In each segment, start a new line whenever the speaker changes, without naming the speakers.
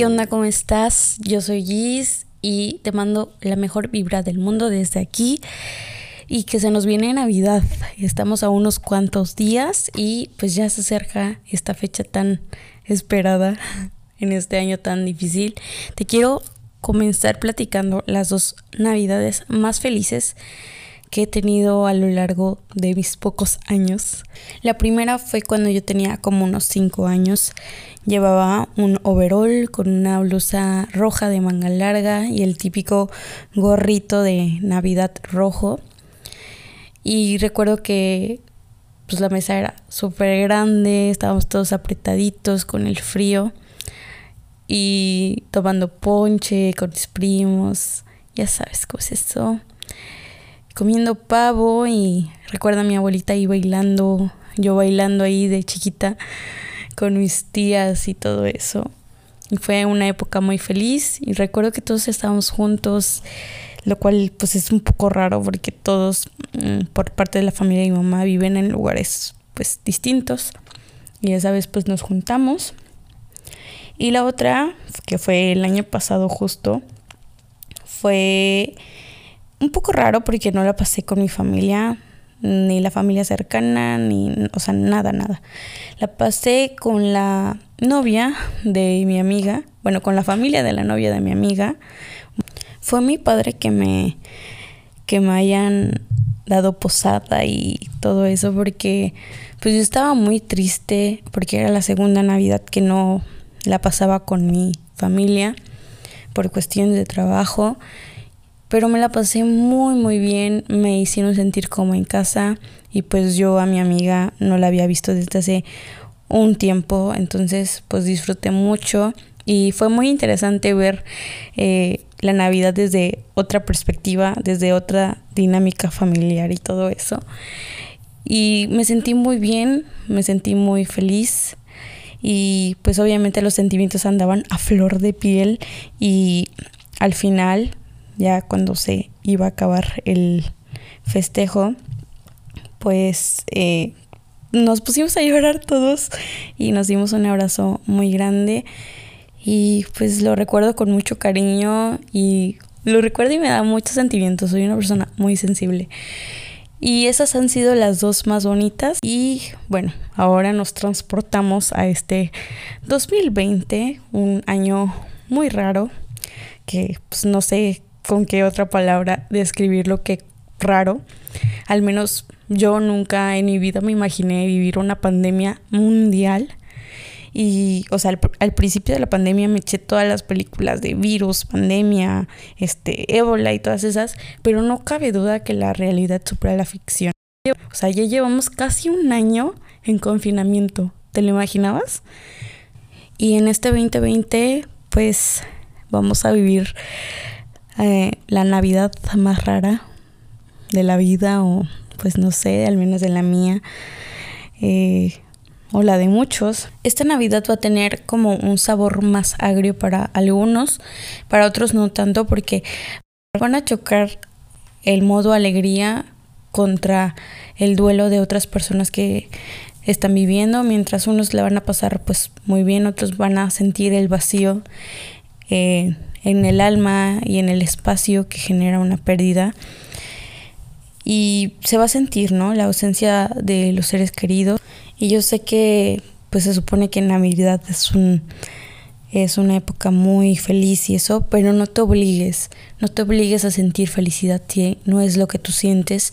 ¿qué onda? ¿Cómo estás? Yo soy Giz y te mando la mejor vibra del mundo desde aquí y que se nos viene Navidad. Estamos a unos cuantos días y pues ya se acerca esta fecha tan esperada en este año tan difícil. Te quiero comenzar platicando las dos Navidades más felices que he tenido a lo largo de mis pocos años. La primera fue cuando yo tenía como unos 5 años. Llevaba un overall con una blusa roja de manga larga y el típico gorrito de Navidad rojo. Y recuerdo que pues la mesa era súper grande, estábamos todos apretaditos con el frío y tomando ponche con mis primos, ya sabes cómo es eso comiendo pavo y recuerdo a mi abuelita ahí bailando, yo bailando ahí de chiquita con mis tías y todo eso. Y fue una época muy feliz y recuerdo que todos estábamos juntos, lo cual pues es un poco raro porque todos mm, por parte de la familia de mi mamá viven en lugares pues distintos y esa vez pues nos juntamos. Y la otra, que fue el año pasado justo, fue un poco raro porque no la pasé con mi familia, ni la familia cercana, ni, o sea, nada, nada. La pasé con la novia de mi amiga, bueno, con la familia de la novia de mi amiga. Fue mi padre que me, que me hayan dado posada y todo eso porque pues yo estaba muy triste porque era la segunda Navidad que no la pasaba con mi familia por cuestiones de trabajo pero me la pasé muy muy bien, me hicieron sentir como en casa y pues yo a mi amiga no la había visto desde hace un tiempo, entonces pues disfruté mucho y fue muy interesante ver eh, la Navidad desde otra perspectiva, desde otra dinámica familiar y todo eso. Y me sentí muy bien, me sentí muy feliz y pues obviamente los sentimientos andaban a flor de piel y al final ya cuando se iba a acabar el festejo, pues eh, nos pusimos a llorar todos y nos dimos un abrazo muy grande. Y pues lo recuerdo con mucho cariño y lo recuerdo y me da muchos sentimientos, soy una persona muy sensible. Y esas han sido las dos más bonitas. Y bueno, ahora nos transportamos a este 2020, un año muy raro que pues no sé con qué otra palabra describirlo que raro. Al menos yo nunca en mi vida me imaginé vivir una pandemia mundial. Y, o sea, al, principio de la pandemia me eché todas las películas de virus, pandemia, este, ébola y todas esas, pero no cabe duda que la realidad supera la ficción. O sea, ya llevamos casi un año en confinamiento. ¿Te lo imaginabas? Y en este 2020, pues vamos a vivir eh, la Navidad más rara de la vida o pues no sé, al menos de la mía eh, o la de muchos. Esta Navidad va a tener como un sabor más agrio para algunos, para otros no tanto porque van a chocar el modo alegría contra el duelo de otras personas que están viviendo, mientras unos le van a pasar pues muy bien, otros van a sentir el vacío. Eh, en el alma y en el espacio que genera una pérdida. Y se va a sentir, ¿no? La ausencia de los seres queridos. Y yo sé que pues se supone que Navidad es un es una época muy feliz y eso, pero no te obligues, no te obligues a sentir felicidad no es lo que tú sientes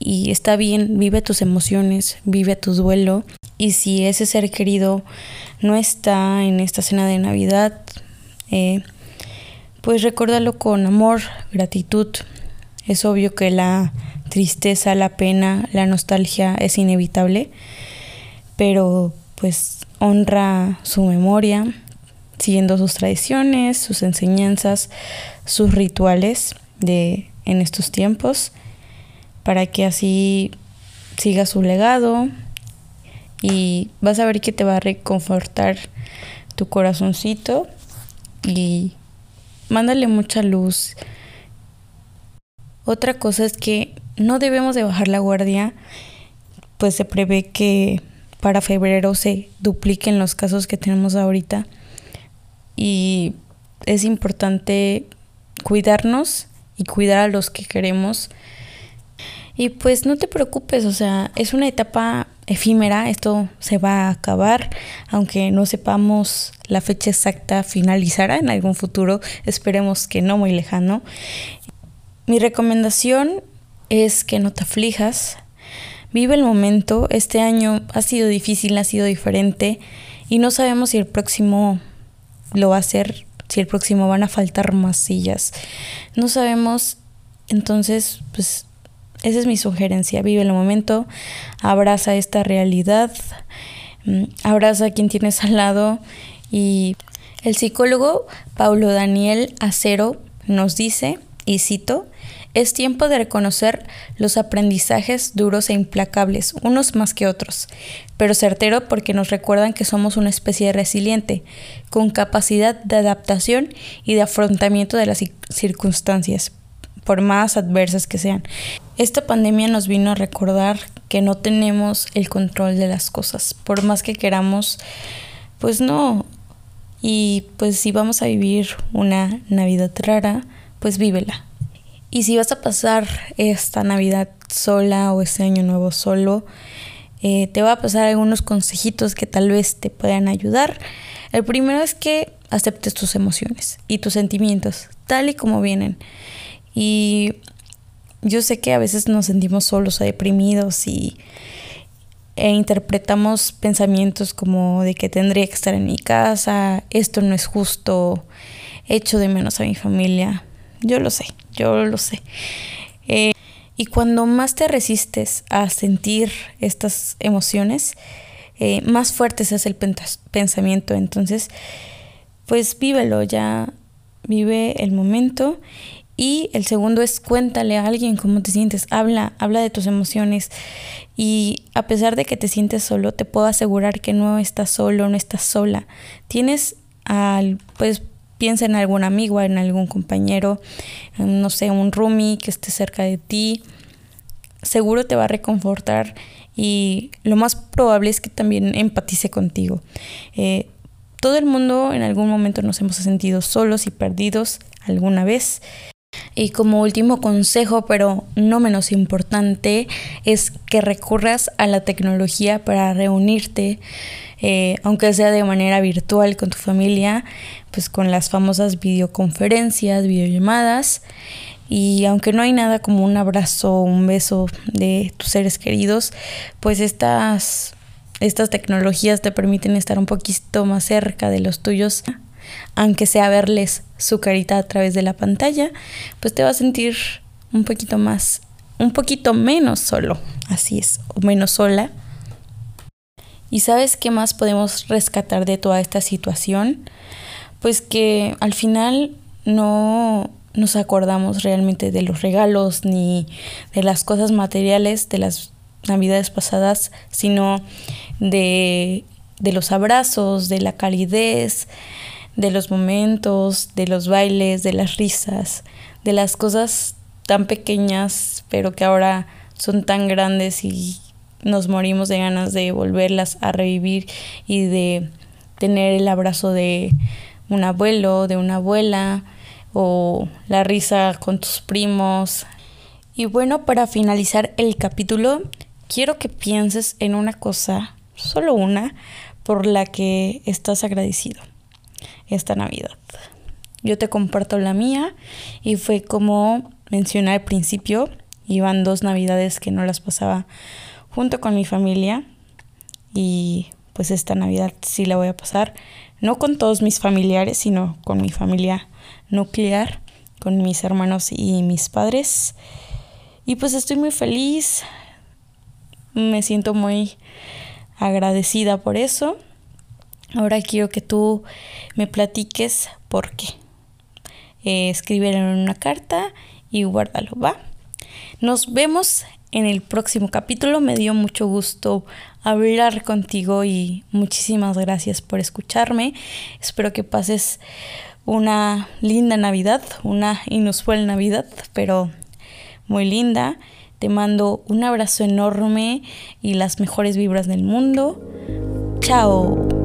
y está bien, vive tus emociones, vive tu duelo y si ese ser querido no está en esta cena de Navidad, eh, pues recuérdalo con amor, gratitud. Es obvio que la tristeza, la pena, la nostalgia es inevitable, pero pues honra su memoria, siguiendo sus tradiciones, sus enseñanzas, sus rituales de en estos tiempos, para que así siga su legado y vas a ver que te va a reconfortar tu corazoncito y mándale mucha luz. Otra cosa es que no debemos de bajar la guardia, pues se prevé que para febrero se dupliquen los casos que tenemos ahorita. y es importante cuidarnos y cuidar a los que queremos. Y pues no te preocupes, o sea, es una etapa efímera, esto se va a acabar, aunque no sepamos la fecha exacta, finalizará en algún futuro, esperemos que no muy lejano. Mi recomendación es que no te aflijas, vive el momento, este año ha sido difícil, ha sido diferente y no sabemos si el próximo lo va a ser si el próximo van a faltar más sillas. No sabemos, entonces, pues esa es mi sugerencia. Vive el momento, abraza esta realidad, mm, abraza a quien tienes al lado y el psicólogo Paulo Daniel Acero nos dice, y cito, es tiempo de reconocer los aprendizajes duros e implacables, unos más que otros, pero certero porque nos recuerdan que somos una especie resiliente, con capacidad de adaptación y de afrontamiento de las circunstancias, por más adversas que sean. Esta pandemia nos vino a recordar que no tenemos el control de las cosas, por más que queramos, pues no. Y pues si vamos a vivir una Navidad rara, pues vívela y si vas a pasar esta Navidad sola o este año nuevo solo, eh, te voy a pasar algunos consejitos que tal vez te puedan ayudar. El primero es que aceptes tus emociones y tus sentimientos tal y como vienen. Y yo sé que a veces nos sentimos solos o deprimidos y e interpretamos pensamientos como de que tendría que estar en mi casa, esto no es justo, echo de menos a mi familia. Yo lo sé, yo lo sé. Eh, y cuando más te resistes a sentir estas emociones, eh, más fuerte se hace el pensamiento. Entonces, pues vívelo, ya vive el momento. Y el segundo es cuéntale a alguien cómo te sientes, habla, habla de tus emociones. Y a pesar de que te sientes solo, te puedo asegurar que no estás solo, no estás sola. Tienes al, pues piensa en algún amigo, en algún compañero, no sé, un roomie que esté cerca de ti. Seguro te va a reconfortar y lo más probable es que también empatice contigo. Eh, todo el mundo en algún momento nos hemos sentido solos y perdidos alguna vez. Y como último consejo, pero no menos importante, es que recurras a la tecnología para reunirte, eh, aunque sea de manera virtual con tu familia, pues con las famosas videoconferencias, videollamadas. Y aunque no hay nada como un abrazo o un beso de tus seres queridos, pues estas, estas tecnologías te permiten estar un poquito más cerca de los tuyos, aunque sea verles su carita a través de la pantalla, pues te vas a sentir un poquito más, un poquito menos solo, así es, o menos sola. ¿Y sabes qué más podemos rescatar de toda esta situación? Pues que al final no nos acordamos realmente de los regalos ni de las cosas materiales de las navidades pasadas, sino de, de los abrazos, de la calidez, de los momentos, de los bailes, de las risas, de las cosas tan pequeñas, pero que ahora son tan grandes y nos morimos de ganas de volverlas a revivir y de tener el abrazo de un abuelo, de una abuela o la risa con tus primos. Y bueno, para finalizar el capítulo, quiero que pienses en una cosa, solo una, por la que estás agradecido esta Navidad. Yo te comparto la mía y fue como mencioné al principio, iban dos Navidades que no las pasaba junto con mi familia y pues esta Navidad sí la voy a pasar, no con todos mis familiares, sino con mi familia nuclear, con mis hermanos y mis padres. Y pues estoy muy feliz, me siento muy agradecida por eso. Ahora quiero que tú me platiques por qué. Eh, en una carta y guárdalo, ¿va? Nos vemos en el próximo capítulo. Me dio mucho gusto hablar contigo y muchísimas gracias por escucharme. Espero que pases una linda Navidad, una inusual Navidad, pero muy linda. Te mando un abrazo enorme y las mejores vibras del mundo. Chao.